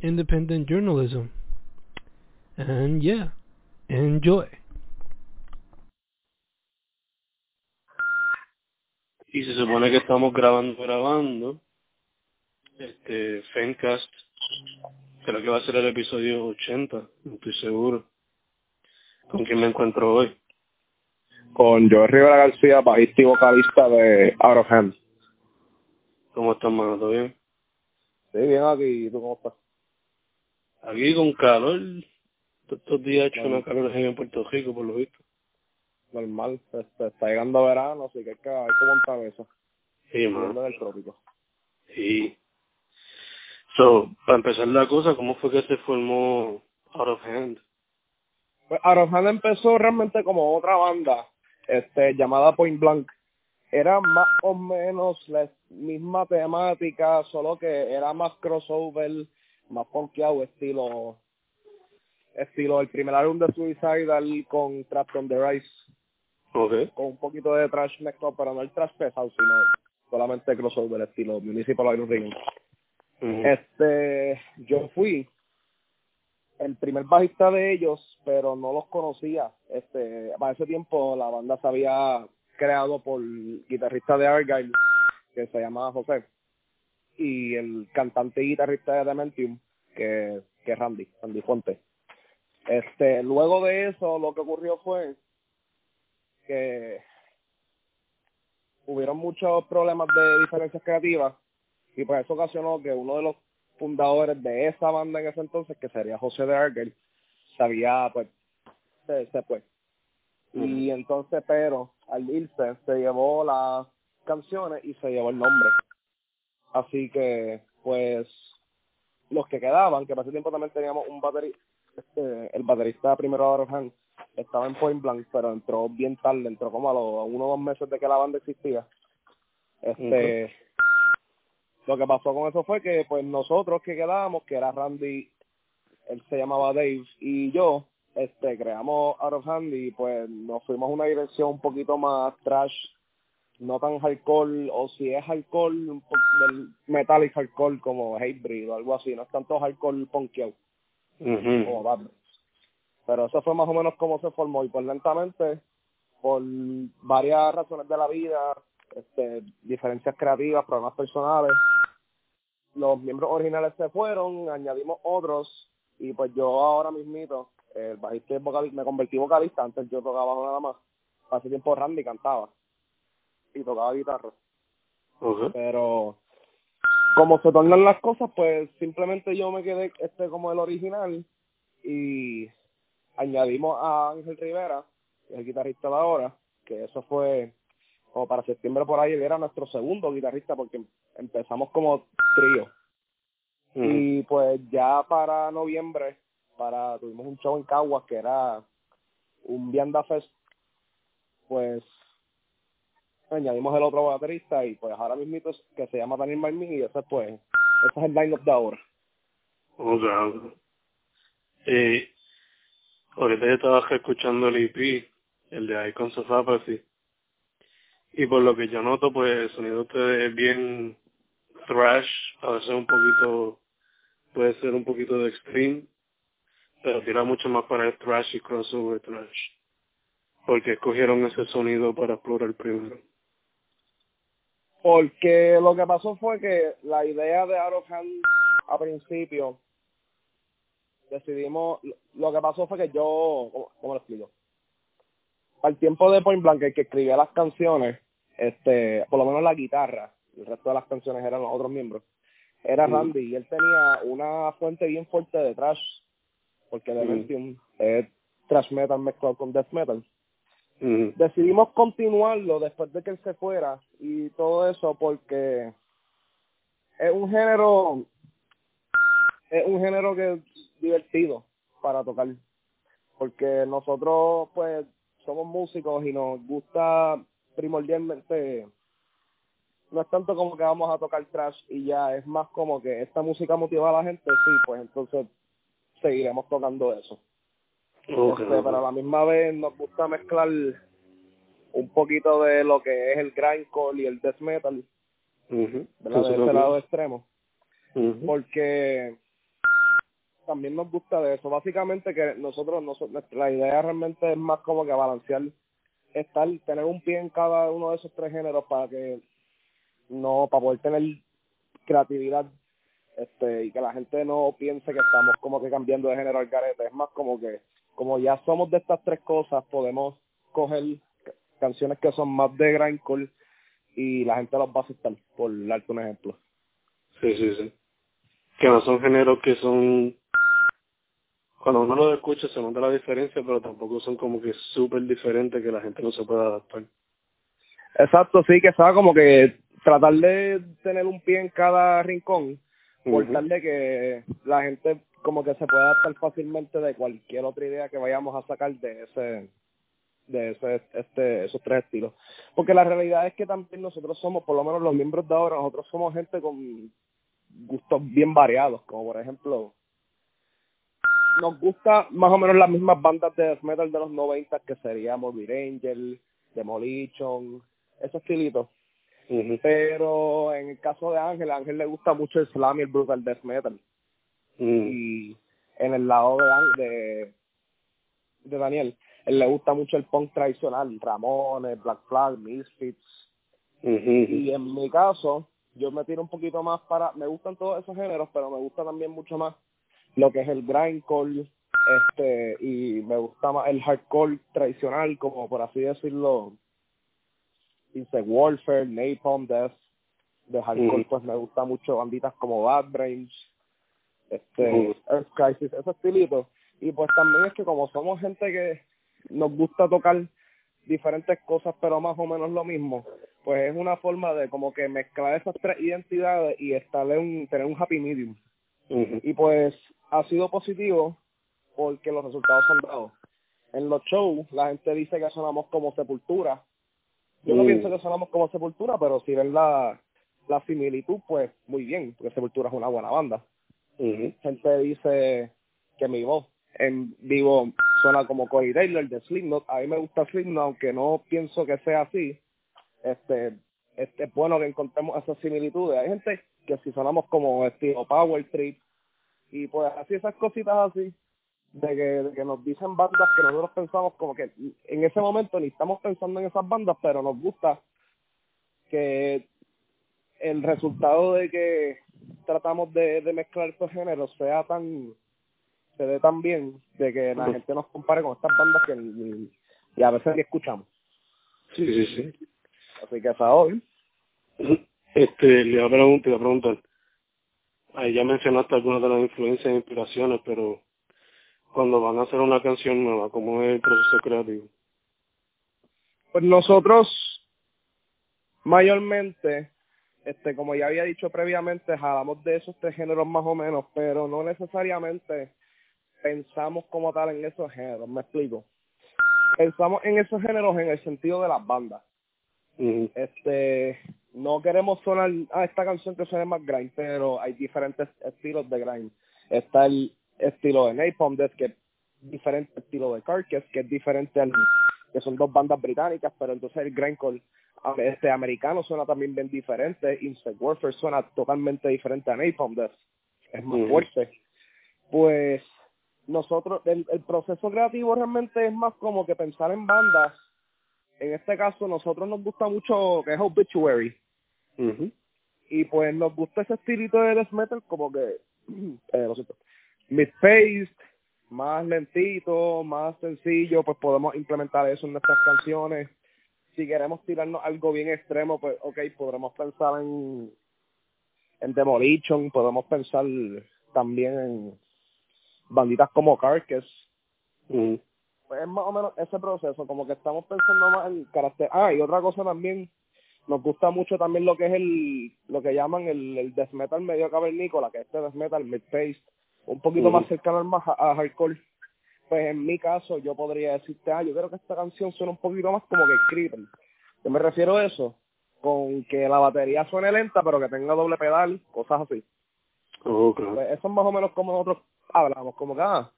independent journalism. And yeah, enjoy. Y se supone que estamos grabando, grabando. Este, Fencast. Creo que va a ser el episodio 80, no estoy seguro. ¿Con quién me encuentro hoy? Con Joe Rivera García, bajista y vocalista de Out of Hand. ¿Cómo estás, mano? ¿Todo bien? Sí, bien aquí. ¿Y tú cómo estás? Aquí con calor. Estos días ha hecho una calor en Puerto Rico, por lo visto. Normal. Este, está llegando verano, así que hay que, hay que montar eso. Sí, del trópico. Sí. So, para empezar la cosa, ¿cómo fue que se formó Out of Hand? Pues Out of Hand empezó realmente como otra banda este, llamada Point Blank. Era más o menos la misma temática, solo que era más crossover, más punkeado, estilo estilo el primer álbum de Suicidal con Trapped on the Rise, con un poquito de trash mezclado, pero no el trash pesado, sino solamente crossover, estilo Municipal Iron Ring. Ujú. Este, yo fui el primer bajista de ellos, pero no los conocía. Este, para ese tiempo la banda se había creado por guitarrista de Argyle, que se llamaba José, y el cantante y guitarrista de Dementium, que, que es Randy, Randy Fuente. Este, luego de eso, lo que ocurrió fue que hubieron muchos problemas de diferencias creativas y pues eso ocasionó que uno de los fundadores de esa banda en ese entonces, que sería José de Argel, se había, pues, se, se fue. Y entonces, pero, al irse, se llevó las canciones y se llevó el nombre. Así que, pues, los que quedaban, que para ese tiempo también teníamos un baterista, este, el baterista primero de Han, estaba en Point Blank, pero entró bien tarde, entró como a los uno o dos meses de que la banda existía. Este, lo que pasó con eso fue que pues nosotros que quedábamos, que era Randy, él se llamaba Dave, y yo, este, creamos Out of Hand y pues nos fuimos a una dirección un poquito más trash, no tan hardcore, o si es hardcore, un del metallic hardcore como Hatebreed o algo así, no es tanto hardcore punkeado. Como Brains. Pero eso fue más o menos como se formó y pues lentamente, por varias razones de la vida, este, diferencias creativas, problemas personales, los miembros originales se fueron, añadimos otros y pues yo ahora mismito, el bajista y vocalista, me convertí vocalista, antes yo tocaba nada más, hace tiempo Randy cantaba y tocaba guitarra, pero como se tornan las cosas, pues simplemente yo me quedé este como el original y añadimos a Ángel Rivera, el guitarrista de ahora, que eso fue como para septiembre por ahí, era nuestro segundo guitarrista porque empezamos como trío. Y pues ya para noviembre, para tuvimos un show en Caguas que era un Vianda Fest, pues añadimos el otro baterista y pues ahora mismo que se llama Daniel Marmí y ese pues, ese es el line-up de ahora. Ok, ok. Eh, ahorita yo estaba escuchando el EP, el de Icons of Apathy. Y por lo que yo noto, pues el sonido es bien thrash, a veces un poquito, puede ser un poquito de extreme, pero tira mucho más para el thrash y crossover thrash. Porque escogieron ese sonido para explorar primero. Porque lo que pasó fue que la idea de Hand a principio decidimos, lo que pasó fue que yo, ¿cómo, cómo lo explico? Al tiempo de Point Blank, el que escribía las canciones, este, por lo menos la guitarra, el resto de las canciones eran los otros miembros, era Mm. Randy y él tenía una fuente bien fuerte de trash, porque Dementium es trash metal mezclado con death metal. Decidimos continuarlo después de que él se fuera y todo eso porque es un género es un género que divertido para tocar. Porque nosotros, pues, somos músicos y nos gusta primordialmente no es tanto como que vamos a tocar trash y ya, es más como que esta música motiva a la gente, sí, pues entonces seguiremos tocando eso. Okay. Este, pero a la misma vez nos gusta mezclar un poquito de lo que es el grindcore y el death metal, Ujú. ¿verdad? De ese lado extremo, porque también nos gusta de eso. Básicamente que nosotros, nosotros la idea realmente es más como que balancear, estar, tener un pie en cada uno de esos tres géneros para que no, para poder tener creatividad este y que la gente no piense que estamos como que cambiando de género al garete. Es más como que, como ya somos de estas tres cosas, podemos coger ca- canciones que son más de grindcore y la gente los va a aceptar, por darte un ejemplo. Sí, sí, sí. Que no son géneros que son... Cuando uno lo escucha se nota la diferencia, pero tampoco son como que súper diferentes que la gente no se pueda adaptar. Exacto, sí, que sea como que tratar de tener un pie en cada rincón, por tal de que la gente como que se pueda adaptar fácilmente de cualquier otra idea que vayamos a sacar de ese de ese este esos tres estilos porque la realidad es que también nosotros somos por lo menos los miembros de ahora nosotros somos gente con gustos bien variados como por ejemplo nos gusta más o menos las mismas bandas de death metal de los 90 que sería Morbid Angel, Demolition, ese estilito. Ujú. Pero en el caso de Ángel, a Ángel le gusta mucho el slam y el brutal death metal. Ujú. Y en el lado de, de, de Daniel, él le gusta mucho el punk tradicional, Ramones, Black Flag, Misfits. Y en mi caso, yo me tiro un poquito más para, me gustan todos esos géneros, pero me gusta también mucho más lo que es el grindcore, este, y me gusta más el hardcore tradicional, como por así decirlo, Insect Warfare, Napalm Death, de hardcore, pues me gusta mucho banditas como Bad Brains, este. Earth Crisis, ese estilito. Y pues también es que como somos gente que nos gusta tocar diferentes cosas, pero más o menos lo mismo, pues es una forma de como que mezclar esas tres identidades y estar en un, tener un happy medium. Y pues ha sido positivo porque los resultados son dados. En los shows la gente dice que sonamos como sepultura. Yo no Mm. pienso que sonamos como sepultura, pero si ven la, la similitud, pues muy bien, porque sepultura es una buena banda. Ujú. Gente dice que mi voz en vivo suena como Corey Taylor de Slipknot. A mí me gusta Slipknot, aunque no pienso que sea así. Este, este es bueno que encontremos esas similitudes. Hay gente que si sonamos como estilo Power Trip y pues así esas cositas así de que, de que nos dicen bandas que nosotros pensamos como que en ese momento ni estamos pensando en esas bandas, pero nos gusta que el resultado de que tratamos de, de mezclar estos géneros sea tan se dé tan bien de que la gente nos compare con estas bandas que y a veces ni escuchamos. Sí, sí, sí. Así que esa hoy. Este, le iba a preguntar, a preguntar. Ahí ya mencionaste algunas de las influencias e inspiraciones, pero cuando van a hacer una canción nueva, ¿cómo es el proceso creativo? Pues nosotros mayormente, este, como ya había dicho previamente, jalamos de esos tres géneros más o menos, pero no necesariamente pensamos como tal en esos géneros, me explico. Pensamos en esos géneros en el sentido de las bandas. Este, no queremos sonar a esta canción que suene más grind, pero hay diferentes estilos de grind. Está el estilo de Napalm Death, que es diferente estilo de Carcass, que es diferente al, que son dos bandas británicas, pero entonces el grindcore este americano suena también bien diferente, Insect Warfare suena totalmente diferente a Napalm Death, es más fuerte. Pues nosotros, el, el proceso creativo realmente es más como que pensar en bandas. En este caso, nosotros nos gusta mucho que es Obituary. Ujú. Y pues nos gusta ese estilito de death metal como que, eh, lo siento, mid-paced, más lentito, más sencillo, pues podemos implementar eso en nuestras canciones. Si queremos tirarnos algo bien extremo, pues ok, podremos pensar en, en Demolition, podemos pensar también en banditas como Carcass, Ujú. pues es más o menos ese proceso, como que estamos pensando más en carácter. Ah, y otra cosa también, nos gusta mucho también lo que es el, lo que llaman el, el death metal medio cavernícola, que este death metal mid-paced, un poquito más cercano al más a, hardcore. Pues en mi caso yo podría decirte, ah, yo creo que esta canción suena un poquito más como que Creeper. Yo me refiero a eso, con que la batería suene lenta pero que tenga doble pedal, cosas así. Oh. Pues eso es más o menos como nosotros hablamos, como que, ah,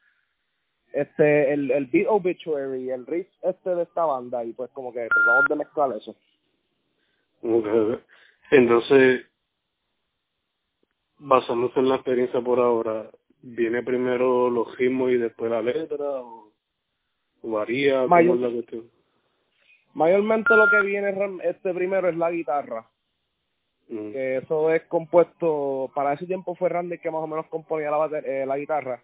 este, el, el beat obituary, el riff este de esta banda, y pues como que tratamos de mezclar eso. Okay. Entonces, basándose en la experiencia por ahora, ¿viene primero los ritmos y después la letra? ¿O varía? Mayor, ¿Cómo es la cuestión? Mayormente lo que viene este primero es la guitarra. Mm. Que eso es compuesto, para ese tiempo fue Randy que más o menos componía la, eh, la guitarra.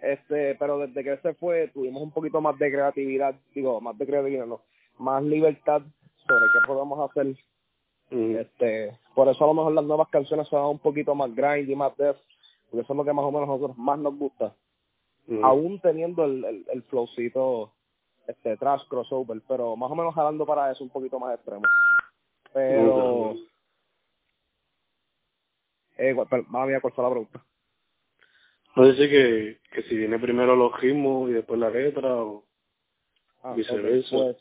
Este, pero desde que se fue tuvimos un poquito más de creatividad, digo, más de creatividad, no, más libertad sobre qué podemos hacer Mm. Este, por eso a lo mejor las nuevas canciones son un poquito más grind y más death, porque eso es lo que más o menos a nosotros más nos gusta. Mm. Aún teniendo el, el, el flowcito este trash crossover, pero más o menos jalando para eso un poquito más extremo. Pero Mm. eh, pero, madre mía, ¿cuál fue la pregunta? No dice que, que si viene primero los ritmos y después la letra o Ah, viceversa. pues,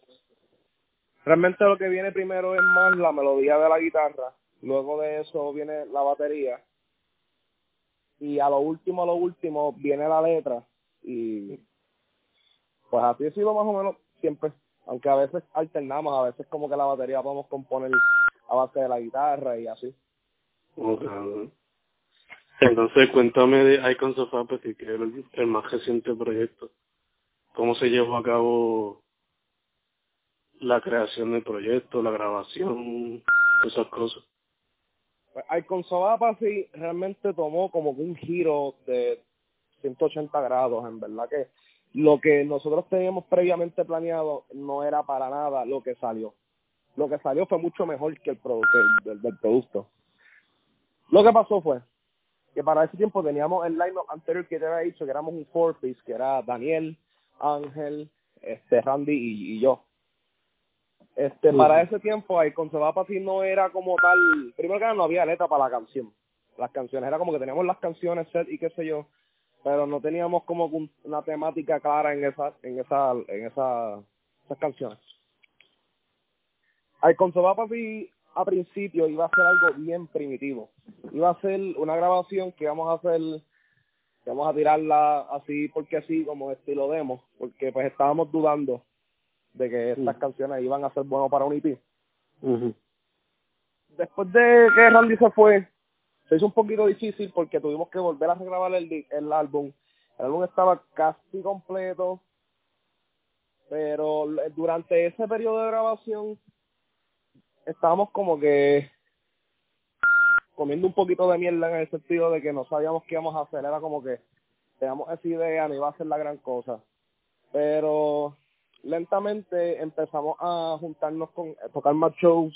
realmente lo que viene primero es más la melodía de la guitarra, luego de eso viene la batería y a lo último, a lo último viene la letra y pues así ha sido más o menos siempre, aunque a veces alternamos, a veces como que la batería podemos componer a base de la guitarra y así. Entonces, cuéntame de Icons of Apathy, que es el, el más reciente proyecto. ¿Cómo se llevó a cabo la creación del proyecto, la grabación, esas cosas? Of Apathy realmente tomó como un giro de 180 grados, en verdad que lo que nosotros teníamos previamente planeado no era para nada lo que salió. Lo que salió fue mucho mejor que el, pro, que el del, producto. Lo que pasó fue que para ese tiempo teníamos el line anterior que te había dicho que éramos un four piece, que era Daniel, Ángel, este Randy y yo. Este, para ese tiempo, ahí con Sebapati no era como tal, primero que nada no había letra para la canción. Las canciones, era como que teníamos las canciones set y qué sé yo, pero no teníamos como un- una temática clara en esa, en esa, en esa, esas canciones. Ay, con Sebapati a principio iba a ser algo bien primitivo. Iba a ser una grabación que íbamos a hacer, que vamos a tirarla así porque así, como estilo demo, porque pues estábamos dudando de que estas canciones iban a ser buenas para un EP. Ujú. Después de que Randy se fue, se hizo un poquito difícil porque tuvimos que volver a regrabar el, el álbum. El álbum estaba casi completo, pero durante ese periodo de grabación estábamos como que comiendo un poquito de mierda en el sentido de que no sabíamos qué íbamos a hacer. Era como que teníamos esa idea, no iba a ser la gran cosa. Pero lentamente empezamos a juntarnos con, a tocar más shows,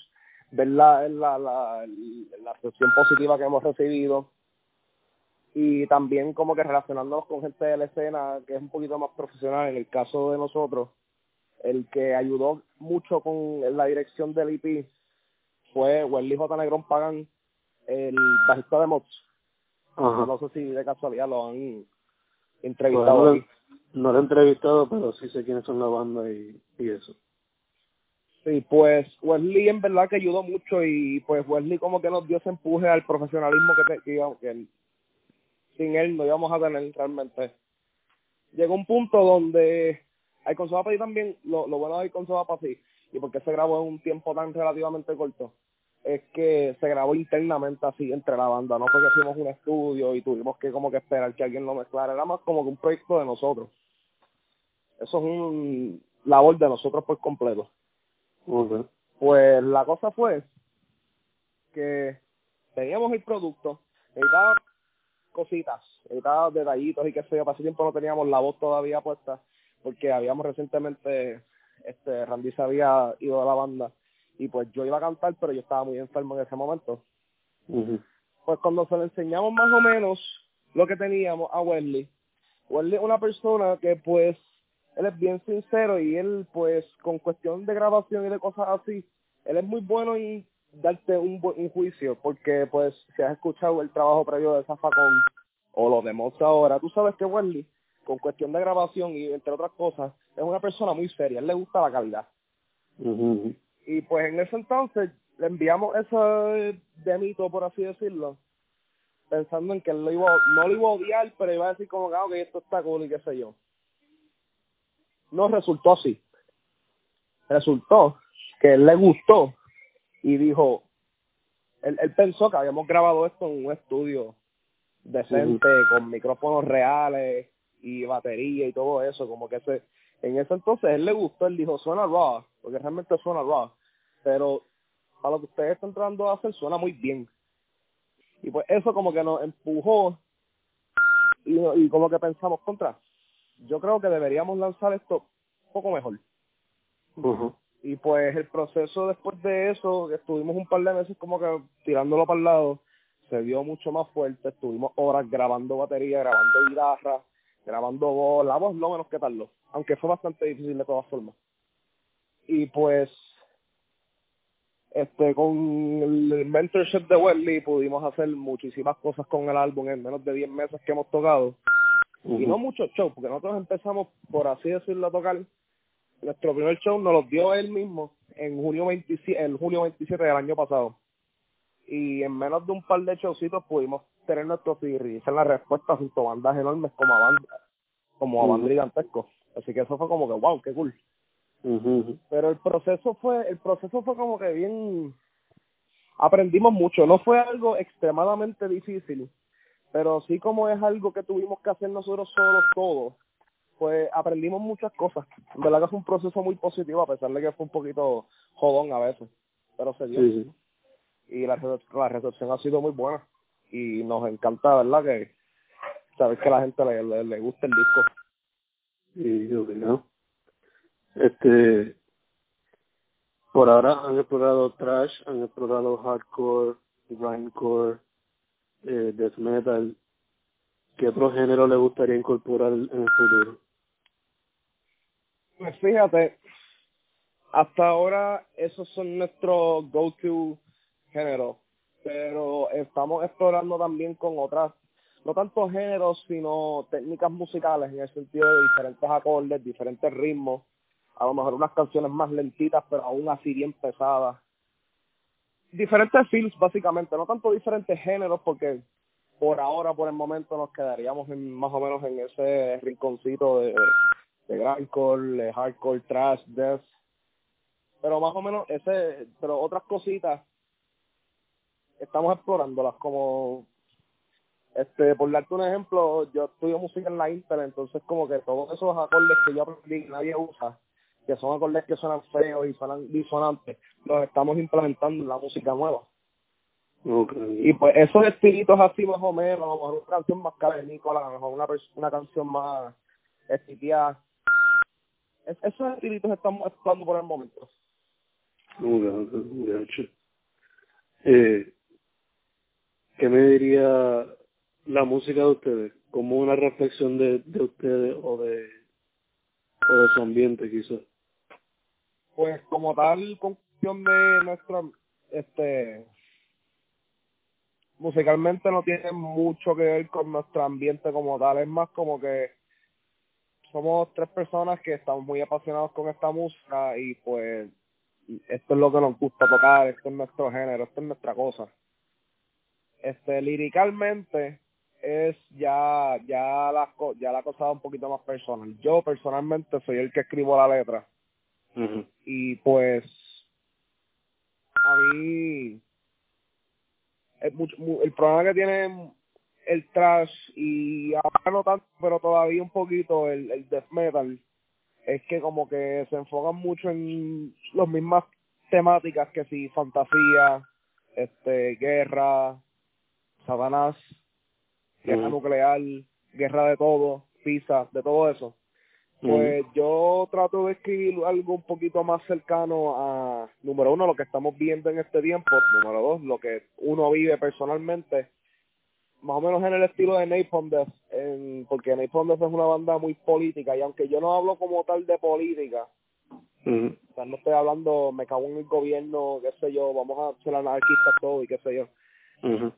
ver la, la, la, la recepción positiva que hemos recibido y también como que relacionándonos con gente de la escena que es un poquito más profesional en el caso de nosotros el que ayudó mucho con la dirección del EP fue Welly J. Negrón Pagan el bajista de Ajá. no sé si de casualidad lo han Pues entrevistado lo- no lo he entrevistado, pero sí sé quiénes son la banda y, y eso. Sí, pues Wesley en verdad que ayudó mucho y pues Wesley como que nos dio ese empuje al profesionalismo que, te- que, íbamos- que sin él no íbamos a tener realmente. Llegó un punto donde hay con y también, lo, lo bueno de con sí, y porque se grabó en un tiempo tan relativamente corto, es que se grabó internamente así entre la banda, no fue que a un estudio y tuvimos que como que esperar que alguien lo mezclara, era más como que un proyecto de nosotros. Eso es un labor de nosotros por completo. Okay. Pues la cosa fue que teníamos el producto, necesitaba cositas, necesitaba detallitos y qué sé yo, para ese tiempo no teníamos la voz todavía puesta, porque habíamos recientemente, este, Randy se había ido de la banda, y pues yo iba a cantar, pero yo estaba muy enfermo en ese momento. Pues cuando se le enseñamos más o menos lo que teníamos a Wesley, Wesley es una persona que pues, él es bien sincero y él pues con cuestión de grabación y de cosas así, él es muy bueno en darte un, un juicio, porque pues si has escuchado el trabajo previo de Zafacón, o lo demuestra ahora. Tú sabes que Wesley, con cuestión de grabación y entre otras cosas, es una persona muy seria, él le gusta la calidad. Y pues en ese entonces le enviamos ese demito, por así decirlo, pensando en que él lo iba, no lo iba a odiar, pero iba a decir como ah, que esto está cool y qué sé yo. No resultó así. Resultó que él le gustó y dijo, él, él pensó que habíamos grabado esto en un estudio decente, con micrófonos reales y batería y todo eso, como que ese, en ese entonces él le gustó, él dijo, suena raw, porque realmente suena raw, pero a lo que ustedes están tratando de hacer suena muy bien. Y pues eso como que nos empujó y, y como que pensamos contra. Yo creo que deberíamos lanzar esto un poco mejor. Y pues el proceso después de eso, estuvimos un par de meses como que tirándolo para el lado, se dio mucho más fuerte, estuvimos horas grabando batería, grabando guitarra, grabando voz, la voz lo menos que tal aunque fue bastante difícil de todas formas. Y pues este con el mentorship de Wesley pudimos hacer muchísimas cosas con el álbum en menos de 10 meses que hemos tocado y no muchos shows porque nosotros empezamos por así decirlo a tocar. Nuestro primer show nos lo dio él mismo en junio 27 el junio 27 del año pasado. Y en menos de un par de showcitos pudimos tener nuestro y esa la respuesta junto a bandas enormes como a banda como a bandas gigantescos así que eso fue como que wow qué cool. Pero el proceso fue, el proceso fue como que bien, aprendimos mucho, no fue algo extremadamente difícil, pero sí como es algo que tuvimos que hacer nosotros solos todos, pues aprendimos muchas cosas. En verdad que fue un proceso muy positivo, a pesar de que fue un poquito jodón a veces, pero se dio. Y la, la recepción ha sido muy buena y nos encanta, ¿verdad? Que sabes que a la gente le, le, gusta el disco. Y yo no. Este, por ahora han explorado trash, han explorado hardcore, grindcore, eh, death metal. ¿Qué otro género le gustaría incorporar en el futuro? Pues fíjate, hasta ahora esos son nuestros go-to géneros, pero estamos explorando también con otras, no tanto géneros, sino técnicas musicales en el sentido de diferentes acordes, diferentes ritmos a lo mejor unas canciones más lentitas, pero aún así bien pesadas. Diferentes feels, básicamente, no tanto diferentes géneros, porque por ahora, por el momento, nos quedaríamos en, más o menos en ese rinconcito de, de grindcore, hardcore, trash, death. Pero más o menos ese, pero otras cositas estamos explorándolas como este por darte un ejemplo yo estudio música en la Intel entonces como que todos esos acordes que yo aprendí nadie usa que son acordes que suenan feos y suenan disonantes, los estamos implementando en la música nueva. Y pues esos espíritus así más o menos, a lo mejor una canción más cavernícola, a lo mejor una, una canción más estitiada. Es, esos espíritus estamos actuando por el momento. Eh, ¿Qué me diría la música de ustedes? Como una reflexión de, de ustedes o de, o de su ambiente quizás pues como tal conclusión de nuestra este musicalmente no tiene mucho que ver con nuestro ambiente como tal. Es más como que somos tres personas que estamos muy apasionados con esta música y pues esto es lo que nos gusta tocar esto es nuestro género esto es nuestra cosa. Este liricalmente es ya ya la ya la cosa un poquito más personal. Yo personalmente soy el que escribo la letra y pues a mí el, el problema que tiene el trash y ahora no tanto, pero todavía un poquito el, el death metal es que como que se enfocan mucho en las mismas temáticas que si fantasía, este, guerra, satanás, guerra nuclear, guerra de todo, pizza, de todo eso. Pues yo trato de escribir algo un poquito más cercano a, número uno, lo que estamos viendo en este tiempo, número dos, lo que uno vive personalmente, más o menos en el estilo de Napalm Death, en, porque Napalm Death es una banda muy política, y aunque yo no hablo como tal de política, o sea, no estoy hablando, me cago en el gobierno, qué sé yo, vamos a ser anarquistas todo y qué sé yo.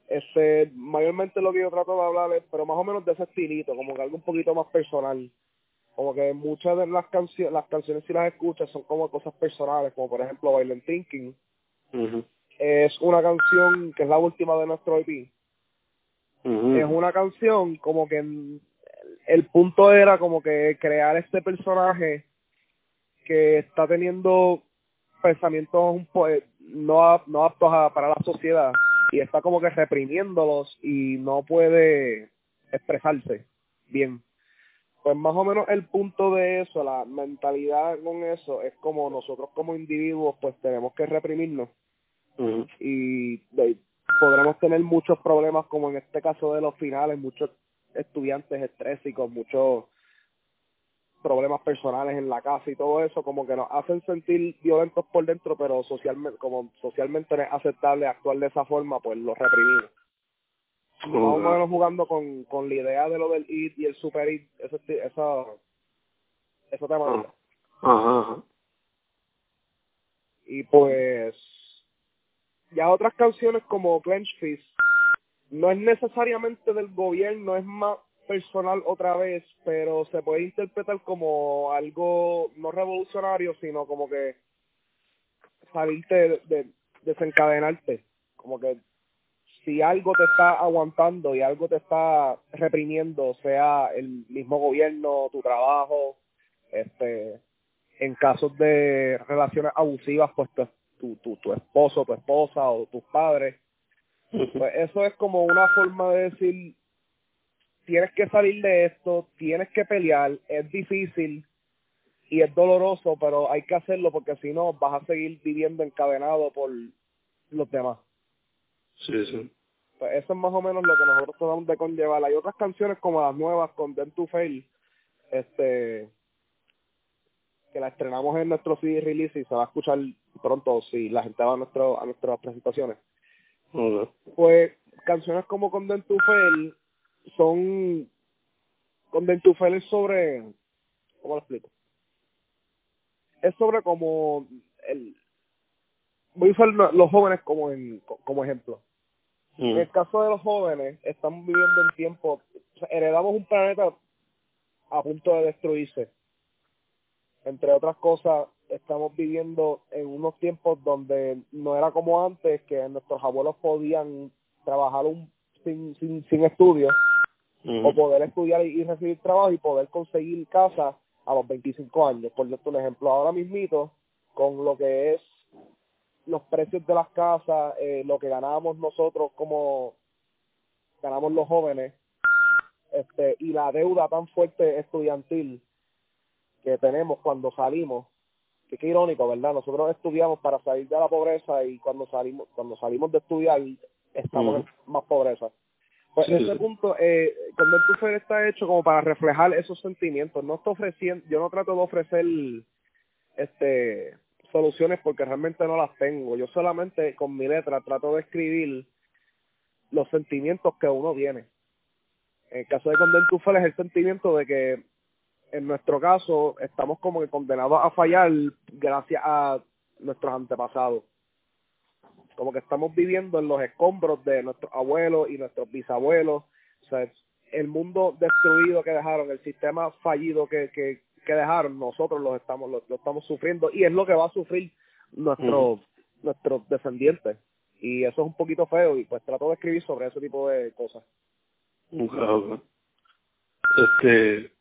Este, mayormente lo que yo trato de hablar es, pero más o menos de ese estilito, como que algo un poquito más personal. Como que muchas de las canciones, las canciones si las escuchas son como cosas personales, como por ejemplo Violent Thinking. Es una canción que es la última de nuestro EP. Es una canción como que el punto era como que crear este personaje que está teniendo pensamientos un no, no aptos para la sociedad y está como que reprimiéndolos y no puede expresarse bien. Pues más o menos el punto de eso, la mentalidad con eso es como nosotros como individuos pues tenemos que reprimirnos y podremos tener muchos problemas como en este caso de los finales, muchos estudiantes estrésicos, muchos problemas personales en la casa y todo eso, como que nos hacen sentir violentos por dentro, pero socialmente, como socialmente es aceptable actuar de esa forma, pues lo reprimimos. Vamos a menos jugando con, con la idea de lo del IT y el super IT, eso, eso, eso ajá. Y pues, ya otras canciones como Clench Fist, no es necesariamente del gobierno, es más personal otra vez, pero se puede interpretar como algo no revolucionario, sino como que salirte de, desencadenarte, como que si algo te está aguantando y algo te está reprimiendo, sea el mismo gobierno, tu trabajo, este, en casos de relaciones abusivas, pues tu, tu, tu esposo, tu esposa o tus padres, pues eso es como una forma de decir, tienes que salir de esto, tienes que pelear, es difícil y es doloroso, pero hay que hacerlo porque si no vas a seguir viviendo encadenado por los demás. Sí, sí. Pues eso es más o menos lo que nosotros tratamos de conllevar. Hay otras canciones como las nuevas con to Fail, este, que la estrenamos en nuestro CD release y se va a escuchar pronto si la gente va a, nuestro, a nuestras presentaciones. Pues canciones como con to Fail son con Dentufel es sobre ¿cómo lo explico? Es sobre como el voy a usar los jóvenes como en, como ejemplo. En el caso de los jóvenes, estamos viviendo en tiempo, heredamos un planeta a punto de destruirse. Entre otras cosas, estamos viviendo en unos tiempos donde no era como antes, que nuestros abuelos podían trabajar un, sin, sin, sin estudios o poder estudiar y, recibir trabajo y poder conseguir casa a los 25 años. Por un ejemplo, ahora mismito, con lo que es los precios de las casas, eh, lo que ganamos nosotros como ganamos los jóvenes, este, y la deuda tan fuerte estudiantil que tenemos cuando salimos, que qué irónico, ¿verdad? Nosotros estudiamos para salir de la pobreza y cuando salimos, cuando salimos de estudiar estamos en más pobreza. Pues ese punto, eh, cuando el tufer está hecho como para reflejar esos sentimientos, no estoy ofreciendo, yo no trato de ofrecer este soluciones porque realmente no las tengo. Yo solamente con mi letra trato de escribir los sentimientos que uno tiene. En el caso de Condentufel es el sentimiento de que en nuestro caso estamos como que condenados a fallar gracias a nuestros antepasados como que estamos viviendo en los escombros de nuestros abuelos y nuestros bisabuelos, o sea, el mundo destruido que dejaron, el sistema fallido que, que, que dejaron, nosotros lo estamos, lo, estamos sufriendo y es lo que va a sufrir nuestro, nuestros descendientes. Y eso es un poquito feo y pues trato de escribir sobre ese tipo de cosas. Este,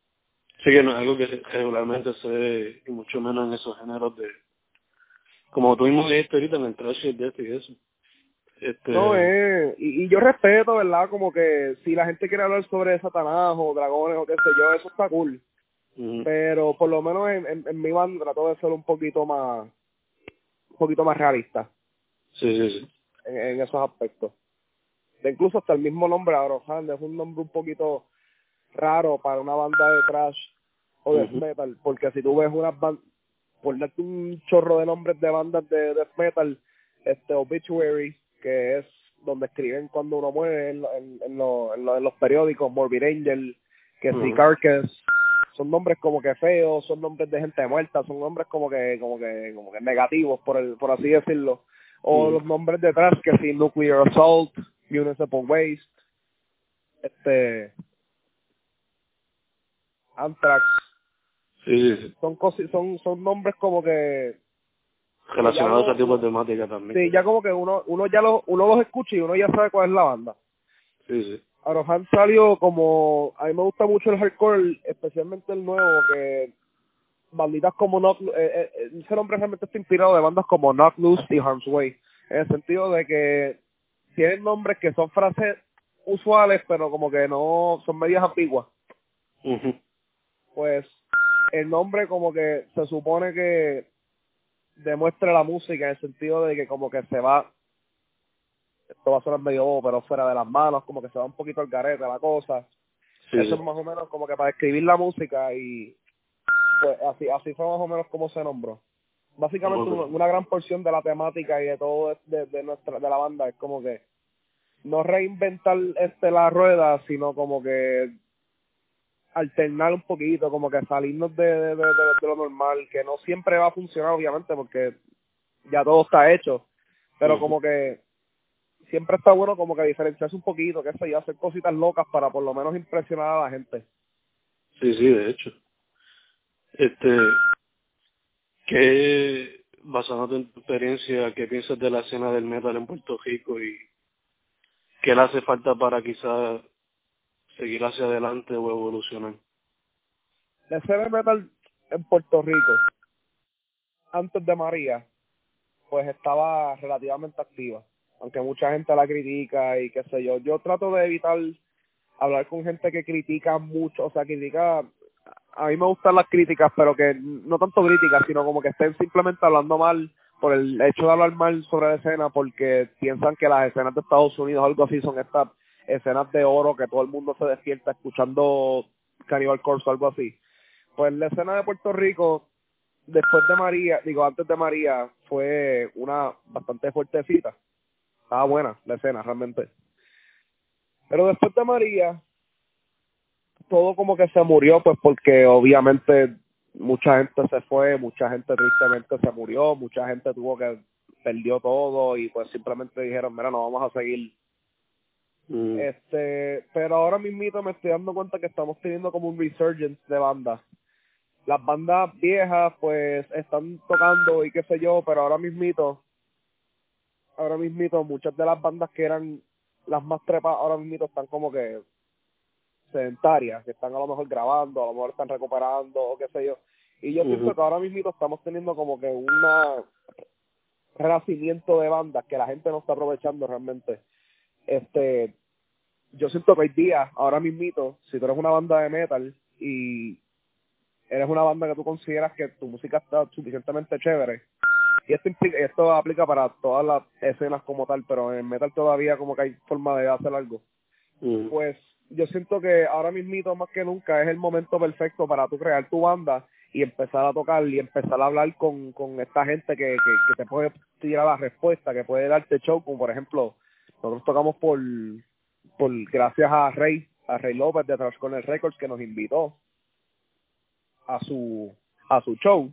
sí que no es algo que regularmente se ve, y mucho menos en esos géneros de, como tú mismo dijiste ahorita en el trash de este y eso. Este... No, eh, y, y, yo respeto, ¿verdad? Como que si la gente quiere hablar sobre Satanás o dragones o qué sé yo, eso está cool. Pero por lo menos en, en, mi banda trato de ser un poquito más, un poquito más realista. Sí, sí, sí. En, en esos aspectos. De incluso hasta el mismo nombre, Arohan, es un nombre un poquito raro para una banda de trash o de metal, porque si tú ves unas bandas, por darte un chorro de nombres de bandas de death metal, este Obituary, que es donde escriben cuando uno muere en, en, en, los periódicos, Morbid Angel, que si Carcass, son nombres como que feos, son nombres de gente muerta, son nombres como que como que como que negativos por el, por así decirlo, o los nombres detrás que si Nuclear Assault, Municipal Waste, este, Anthrax. Sí, sí, Son, cosi- son, son nombres como que Relacionados a ese tipo de temática también. Sí, ya como que uno, uno ya lo, uno los escucha y uno ya sabe cuál es la banda. Sí, sí. Arohan salió como, a mí me gusta mucho el hardcore, especialmente el nuevo, que banditas como Knock, eh, eh, eh, ese nombre realmente está inspirado de bandas como Knock Loose y Harm's Way, en el sentido de que tienen nombres que son frases usuales, pero como que no son medias ambiguas. Pues el nombre como que se supone que demuestra la música en el sentido de que como que se va esto va a sonar medio bobo, pero fuera de las manos, como que se va un poquito al garete la cosa. Sí, Eso es más o menos como que para escribir la música y pues así así fue más o menos como se nombró. Básicamente una, gran porción de la temática y de todo de, de nuestra de la banda es como que no reinventar este la rueda, sino como que alternar un poquito, como que salirnos de, de, de- lo normal, que no siempre va a funcionar obviamente porque ya todo está hecho, pero como que siempre está bueno como que diferenciarse un poquito, que sé yo, hacer cositas locas para por lo menos impresionar a la gente. Sí, sí, de hecho. Este, ¿qué, basándote en tu experiencia, qué piensas de la escena del metal en Puerto Rico y qué le hace falta para quizás seguir hacia adelante o evolucionar? La escena de metal en Puerto Rico, antes de María, pues estaba relativamente activa, aunque mucha gente la critica y qué sé yo. Yo trato de evitar hablar con gente que critica mucho, o sea, critica, a mí me gustan las críticas, pero que no tanto críticas, sino como que estén simplemente hablando mal por el hecho de hablar mal sobre la escena, porque piensan que las escenas de Estados Unidos o algo así son estas escenas de oro que todo el mundo se despierta escuchando Cannibal Corpse o algo así. Pues la escena de Puerto Rico, después de María, digo, antes de María, fue una bastante fuertecita. Estaba buena la escena, realmente. Pero después de María, todo como que se murió, pues porque obviamente mucha gente se fue, mucha gente tristemente se murió, mucha gente tuvo que perdió todo y pues simplemente dijeron, mira, no vamos a seguir. Mm, Este, pero ahora mismito me estoy dando cuenta que estamos teniendo como un resurgence de bandas. Las bandas viejas pues están tocando y qué sé yo, pero ahora mismito, ahora mismito muchas de las bandas que eran las más trepas ahora mismito están como que sedentarias, que están a lo mejor grabando, a lo mejor están recuperando o qué sé yo. Y yo Ujú. pienso que ahora mismito estamos teniendo como que una renacimiento de bandas que la gente no está aprovechando realmente. Este, yo siento que hoy día, ahora mismito, si tú eres una banda de metal y eres una banda que tú consideras que tu música está suficientemente chévere, y esto implica, esto aplica para todas las escenas como tal, pero en metal todavía como que hay forma de hacer algo. Mm, pues yo siento que ahora mismito más que nunca es el momento perfecto para tú crear tu banda y empezar a tocar y empezar a hablar con, con esta gente que, que, que te puede tirar la respuesta, que puede darte show, como por ejemplo, nosotros tocamos por, por gracias a Rey, a Rey López de Trash Corner Records que nos invitó a su a su show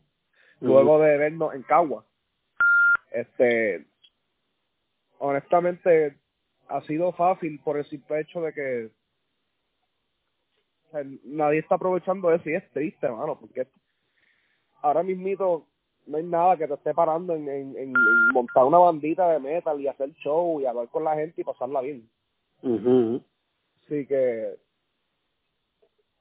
luego de vernos en Cagua. Este honestamente ha sido fácil por el simple hecho de que o sea, nadie está aprovechando eso y es triste, hermano, porque ahora mismito no hay nada que te esté parando en, en, en- en montar una bandita de metal y hacer show y hablar con la gente y pasarla bien. ujú. Así que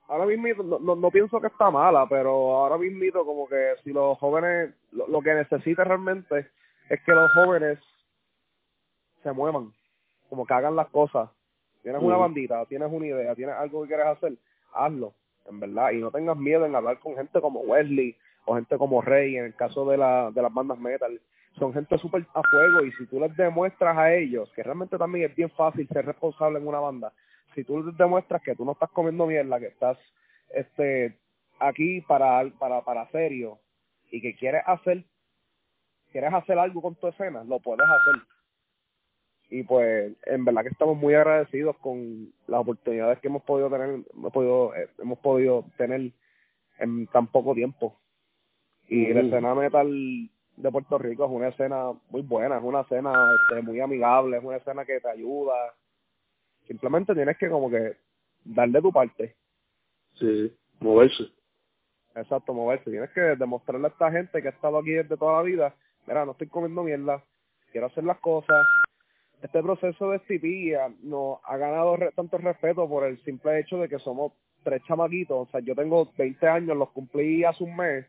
ahora mismito no, no, no pienso que está mala, pero ahora mismito como que si los jóvenes, lo, lo que necesita realmente es que los jóvenes se muevan, como que hagan las cosas. Tienes una bandita, tienes una idea, tienes algo que quieres hacer, hazlo, en verdad, y no tengas miedo en hablar con gente como Wesley o gente como Rey, en el caso de, la, de las bandas metal. Son gente súper a fuego y si tú les demuestras a ellos, que realmente también es bien fácil ser responsable en una banda, si tú les demuestras que tú no estás comiendo mierda, que estás este aquí para, para, para serio y que quieres hacer quieres hacer algo con tu escena, lo puedes hacer y pues en verdad que estamos muy agradecidos con las oportunidades que hemos podido tener hemos podido eh, hemos podido tener en tan poco tiempo y la escena metal de Puerto Rico es una escena muy buena es una escena este, muy amigable es una escena que te ayuda Simplemente tienes que como que darle tu parte. Sí, moverse. Exacto, moverse. Tienes que demostrarle a esta gente que ha estado aquí desde toda la vida, mira, no estoy comiendo mierda, quiero hacer las cosas. Este proceso de STP nos ha ganado re tanto respeto por el simple hecho de que somos tres chamaquitos. O sea, yo tengo 20 años, los cumplí hace un mes,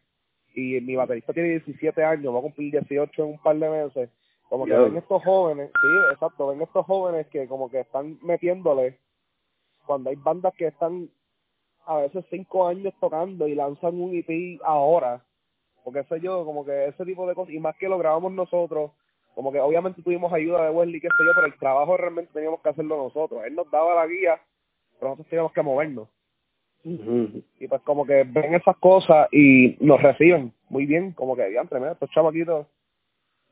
y mi baterista tiene 17 años, va a cumplir 18 en un par de meses. Como que ven estos jóvenes, sí, exacto, ven estos jóvenes que como que están metiéndole cuando hay bandas que están a veces cinco años tocando y lanzan un EP ahora, porque sé yo, como que ese tipo de cosas, y más que lo grabamos nosotros, como que obviamente tuvimos ayuda de Wesley, qué sé yo, pero el trabajo realmente teníamos que hacerlo nosotros. Él nos daba la guía, pero nosotros teníamos que movernos. Y pues como que ven esas cosas y nos reciben muy bien, como que diantre, mira, estos chavaquitos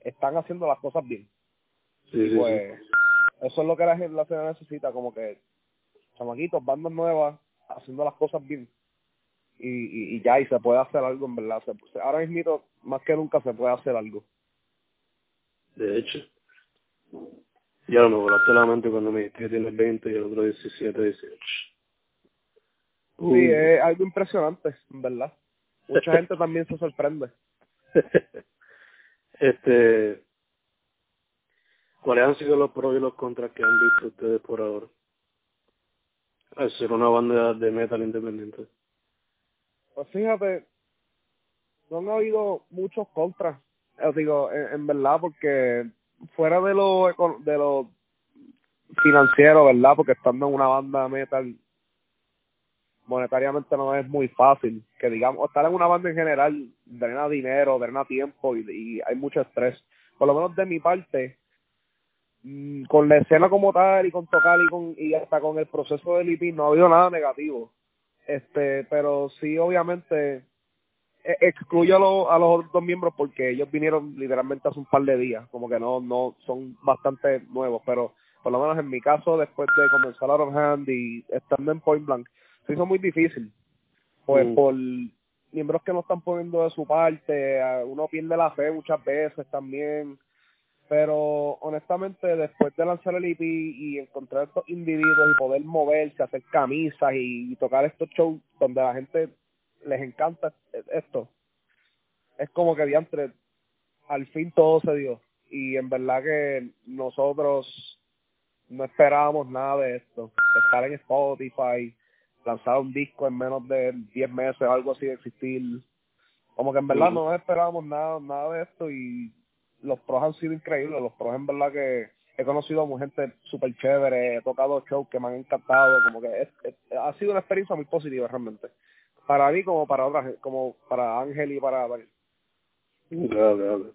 están haciendo las cosas bien. Sí, y pues eso es lo que la gente la necesita, como que chamaquitos, bandas nuevas, haciendo las cosas bien. Y, y, y ya, y se puede hacer algo en verdad. Se, ahora mismo, más que nunca, se puede hacer algo. De hecho. Ya me volaste la mente cuando me dijiste que tienes 20 y el otro 17, 18. Sí, es algo impresionante, en verdad. Mucha gente también se sorprende. este, ¿cuáles han sido los pros y los contras que han visto ustedes por ahora? Al ser una banda de metal independiente. Pues fíjate, no han habido muchos contras, os digo, en, verdad, porque fuera de lo, de financiero, ¿verdad? Porque estando en una banda metal monetariamente no es muy fácil. Que digamos, estar en una banda en general drena dinero, drena tiempo y, hay mucho estrés. Por lo menos de mi parte, mmm, con la escena como tal y con tocar y con y hasta con el proceso del IP no ha habido nada negativo. Este, pero sí obviamente e, excluyo a, lo, a los otros dos miembros porque ellos vinieron literalmente hace un par de días, como que no no son bastante nuevos, pero por lo menos en mi caso después de comenzar a Hand y estando en Point Blank se hizo muy difícil. Pues mm. por miembros que no están poniendo de su parte, uno pierde la fe muchas veces también. Pero honestamente, después de lanzar el EP y encontrar estos individuos y poder moverse, hacer camisas y, tocar estos shows donde a la gente les encanta esto, es como que diantre, al fin todo se dio. Y en verdad que nosotros no esperábamos nada de esto. Estar en Spotify, lanzar un disco en menos de 10 meses algo así de existir. Como que en verdad no esperábamos nada, nada de esto y los pros han sido increíbles. Los pros en verdad que he conocido a gente súper chévere, he tocado shows que me han encantado, como que es, es, ha sido una experiencia muy positiva realmente. Para mí como para otras, como para Ángel y para... Claro, claro.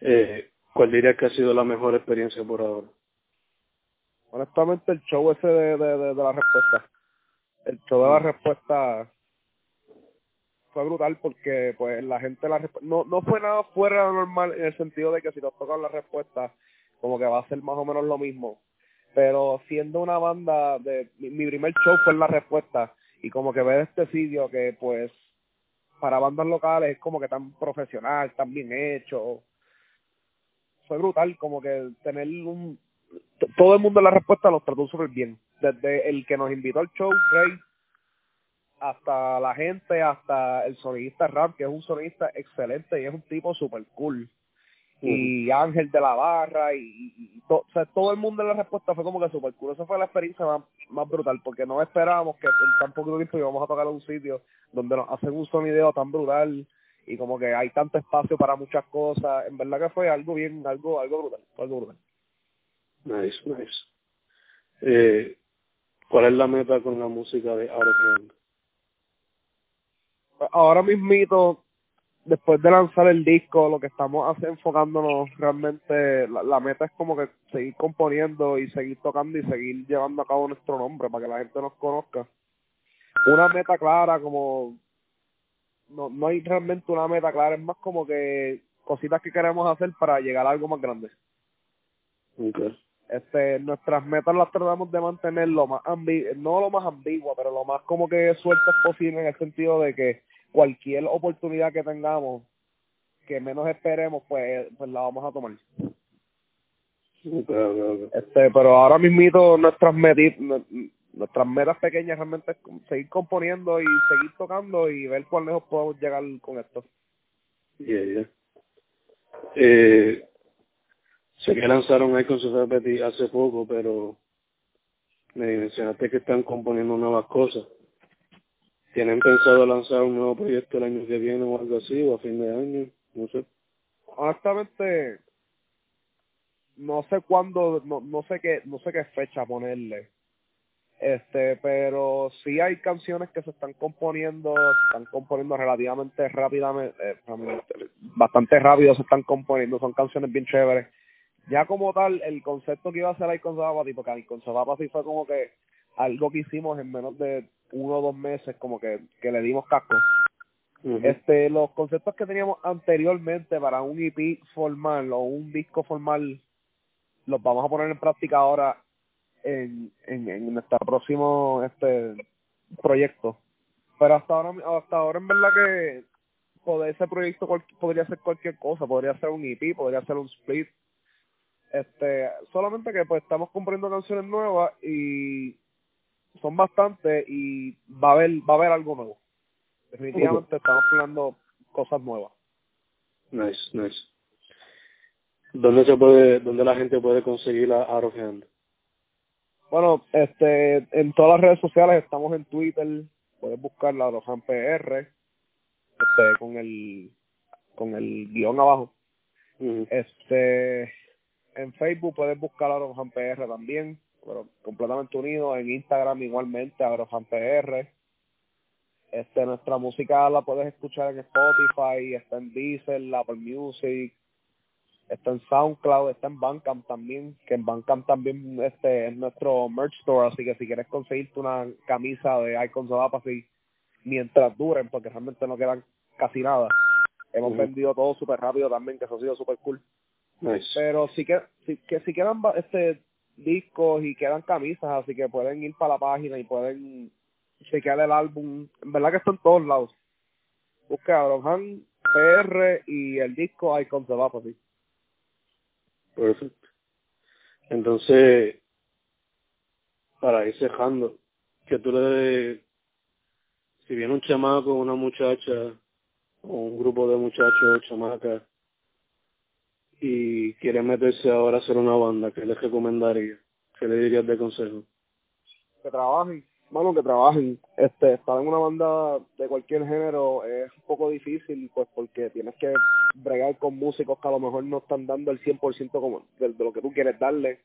Eh, ¿Cuál dirías que ha sido la mejor experiencia por ahora? Honestamente el show ese de, de, de, de la respuesta el show de la respuesta fue brutal porque pues la gente la no no fue nada fuera de lo normal en el sentido de que si nos tocan la respuesta como que va a ser más o menos lo mismo pero siendo una banda de mi, primer show fue la respuesta y como que ver este sitio que pues para bandas locales es como que tan profesional tan bien hecho fue brutal como que tener un todo el mundo en la respuesta los trató súper bien. Desde el que nos invitó al show, Rey, hasta la gente, hasta el sonidista Ram, que es un sonidista excelente y es un tipo súper cool. Y Ángel de la Barra, y, y, o sea, todo el mundo en la respuesta fue como que súper cool. Esa fue la experiencia más, más brutal, porque no esperábamos que en tan poco tiempo íbamos a tocar a un sitio donde nos hacen un sonido tan brutal y como que hay tanto espacio para muchas cosas. En verdad que fue algo bien, algo, algo brutal, algo brutal. Nice, nice. Eh, ¿Cuál es la meta con la música de Out of Hand? Ahora mismito, después de lanzar el disco, lo que estamos enfocándonos realmente, la, la, meta es como que seguir componiendo y seguir tocando y seguir llevando a cabo nuestro nombre para que la gente nos conozca. Una meta clara, como no, no hay realmente una meta clara, es más como que cositas que queremos hacer para llegar a algo más grande. Okay este nuestras metas las tratamos de mantener lo más ambi no lo más ambigua pero lo más como que sueltas posible en el sentido de que cualquier oportunidad que tengamos que menos esperemos pues pues la vamos a tomar Este, pero ahora mismito nuestras metas, nuestras metas pequeñas realmente es seguir componiendo y seguir tocando y ver cuán lejos podemos llegar con esto. Yeah, yeah. Eh, sé que lanzaron Icon Society hace poco, pero me mencionaste que están componiendo nuevas cosas. ¿Tienen pensado lanzar un nuevo proyecto el año que viene o algo así, o a fin de año? No sé. Honestamente, no sé cuándo, no, no sé qué, no sé qué fecha ponerle. Este, pero sí hay canciones que se están componiendo, están componiendo relativamente rápidamente, eh, bastante rápido se están componiendo, son canciones bien chéveres. Ya como tal, el concepto que iba a hacer ahí con Sabapati, porque ahí con Sabapati fue como que algo que hicimos en menos de uno o dos meses, como que, que le dimos casco. Este, los conceptos que teníamos anteriormente para un EP formal o un disco formal los vamos a poner en práctica ahora en, en, en nuestro próximo este proyecto. Pero hasta ahora, hasta ahora en verdad que poder, ese proyecto podría ser cualquier cosa, podría ser un EP, podría ser un split. Este, solamente que pues estamos componiendo canciones nuevas y son bastantes y va a haber, va a haber algo nuevo. Definitivamente estamos planeando cosas nuevas. Nice, nice. ¿Dónde se puede, dónde la gente puede conseguir la Out of Hand? Bueno, este, en todas las redes sociales estamos en Twitter, puedes buscar la of Hand PR, este, con el, con el guion abajo. Este, en Facebook puedes buscar of Hand PR también, pero completamente unido. En Instagram igualmente, Hand PR. Este, nuestra música la puedes escuchar en Spotify, está en Deezer, Apple Music, está en SoundCloud, está en Bandcamp también, que en Bandcamp también este es nuestro merch store, así que si quieres conseguirte una camisa de Icons of Apathy mientras duren, porque realmente no quedan casi nada. Hemos vendido todo súper rápido también, que eso ha sido súper cool. Pero sí que, sí, que si quedan este discos y quedan camisas, así que pueden ir para la página y pueden chequear el álbum. En verdad que está en todos lados. Busca Brohan PR y el disco Icons of Apathy. Perfecto. Entonces, para ir cejando, que tú le si viene un chamaco, una muchacha, o un grupo de muchachos o chamacas, y quiere meterse ahora a hacer una banda, ¿qué les recomendaría? ¿Qué le dirías de consejo? Que trabajen, bueno, que trabajen. Este, estar en una banda de cualquier género es un poco difícil, pues porque tienes que bregar con músicos que a lo mejor no están dando el 100% como de, de lo que tú quieres darle.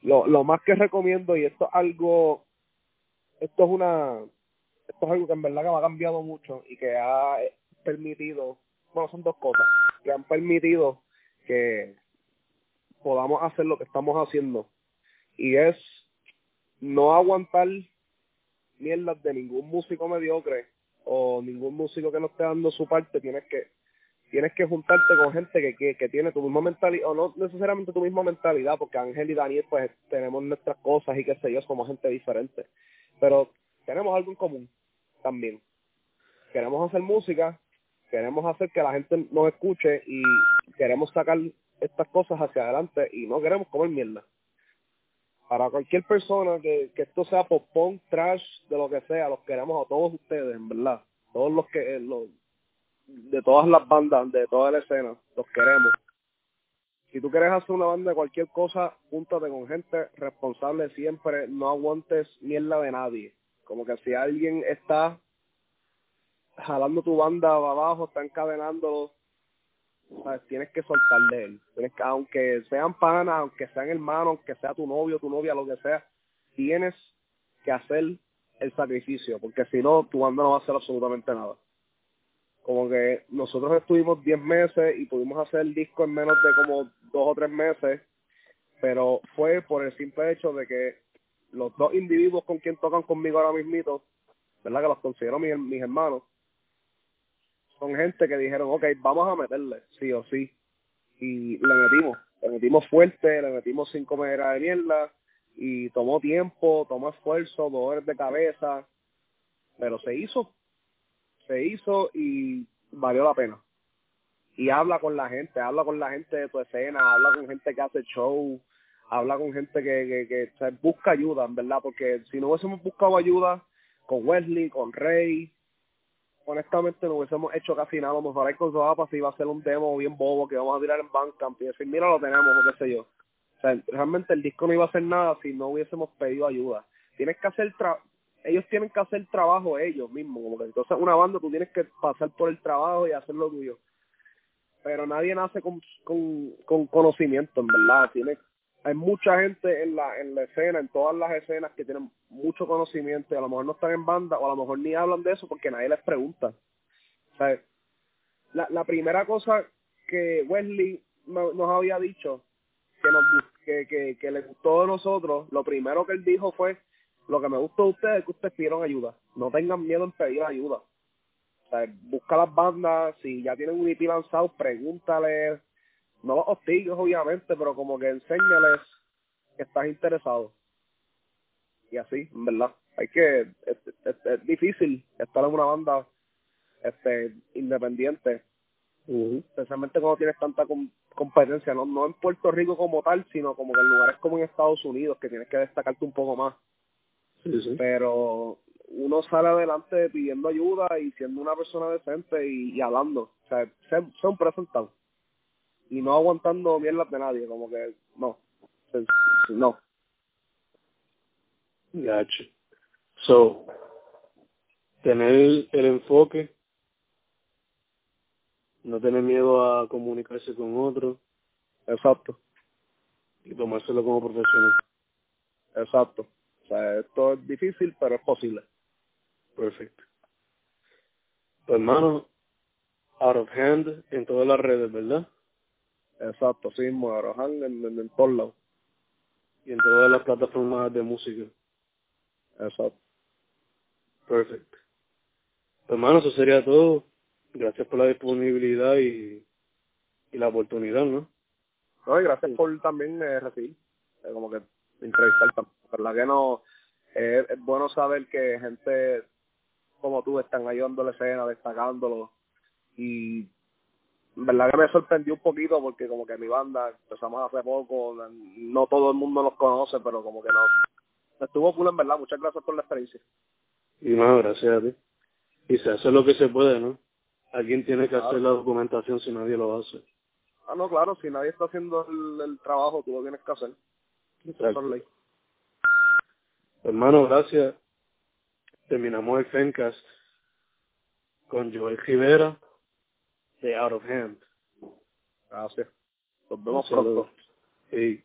Lo, lo más que recomiendo, y esto es algo, esto es una, esto es algo que en verdad que me ha cambiado mucho y que ha permitido, bueno, son dos cosas, que han permitido que podamos hacer lo que estamos haciendo. Y es no aguantar mierdas de ningún músico mediocre o ningún músico que no esté dando su parte, tienes que tienes que juntarte con gente que, que, tiene tu misma mentalidad, o no necesariamente tu misma mentalidad, porque Ángel y Daniel pues tenemos nuestras cosas y qué sé yo, somos gente diferente, pero tenemos algo en común también. Queremos hacer música, queremos hacer que la gente nos escuche y queremos sacar estas cosas hacia adelante y no queremos comer mierda para cualquier persona que, esto sea pop punk, trash, de lo que sea, los queremos a todos ustedes, en verdad. Todos los que, los, de todas las bandas, de toda la escena, los queremos. Si tú quieres hacer una banda de cualquier cosa, júntate con gente responsable siempre, no aguantes mierda de nadie. Como que si alguien está jalando tu banda abajo, está encadenándolo, tienes que soltar de él. Aunque sean panas, aunque sean hermanos, aunque sea tu novio, tu novia, lo que sea, tienes que hacer el sacrificio, porque si no, tu banda no va a hacer absolutamente nada. Como que nosotros estuvimos 10 meses y pudimos hacer el disco en menos de como dos o tres meses, pero fue por el simple hecho de que los dos individuos con quien tocan conmigo ahora mismito, ¿verdad? Que los considero mis, mis hermanos, son gente que dijeron, ok, vamos a meterle, sí o sí. Y le metimos, le metimos fuerte, le metimos cinco megas de mierda y tomó tiempo, tomó esfuerzo, dolores de cabeza, pero se hizo, se hizo y valió la pena. y habla con la gente, habla con la gente de tu escena, habla con gente que hace show, habla con gente que, que, que busca ayuda, en verdad, porque si no hubiésemos buscado ayuda con Wesley, con Rey, honestamente no hubiésemos hecho casi nada, a lo mejor hay si iba a hacer un demo bien bobo que vamos a tirar en Bandcamp y decir, mira, lo tenemos, o qué sé yo. Realmente el disco no iba a hacer nada si no hubiésemos pedido ayuda. Tienes que hacer tra ellos tienen que hacer trabajo ellos mismos, como que entonces una banda tú tienes que pasar por el trabajo y hacer lo tuyo. Pero nadie nace con, con, con conocimiento, en verdad. Tiene, hay mucha gente en la, en la escena, en todas las escenas que tienen mucho conocimiento y a lo mejor no están en banda o a lo mejor ni hablan de eso porque nadie les pregunta. O la, la primera cosa que Wesley nos había dicho que, nos, que, que, que le gustó de nosotros, lo primero que él dijo fue lo que me gustó de ustedes es que ustedes pidieron ayuda. No tengan miedo en pedir ayuda. O busca las bandas, si ya tienen un IP lanzado, pregúntales. No los hostigues, obviamente, pero como que enséñales que estás interesado. Y así, en verdad. Hay que, es, es, difícil estar en una banda este independiente, especialmente cuando tienes tanta competencia, no no en Puerto Rico como tal, sino como que en lugares como en Estados Unidos, que tienes que destacarte un poco más. Pero uno sale adelante pidiendo ayuda y siendo una persona decente y, hablando. O sea, son presentados. Y no aguantando mierdas de nadie, como que no. No. Gotcha. So, tener el enfoque, no tener miedo a comunicarse con otros. Exacto. Y tomárselo como profesional. Exacto. O sea, esto es difícil, pero es posible. Perfecto. Pues, hermano, out of hand en todas las redes, ¿verdad? Exacto, sí, hand en, en, en todos lados. Y en todas las plataformas de música. Exacto. Perfecto. Pues, hermano, eso sería todo. Gracias por la disponibilidad y, y la oportunidad, ¿no? No, y gracias por también eh, recibir, eh, como que entrevistar también verdad que no, es, es bueno saber que gente como tú están ayudando la escena, destacándolo y verdad que me sorprendió un poquito porque como que mi banda empezamos hace poco, no todo el mundo nos conoce, pero como que no. Estuvo cool en verdad, muchas gracias por la experiencia. Y más, gracias a ti. Y se hace lo que se puede, ¿no? Alguien tiene que hacer la documentación si nadie lo hace. Ah, no, claro, si nadie está haciendo el, el trabajo, tú lo tienes que hacer. Eso es ley. Hermano, gracias. Terminamos el Fencast con Joel Rivera de Out of Hand. Gracias. Nos vemos pronto. Sí.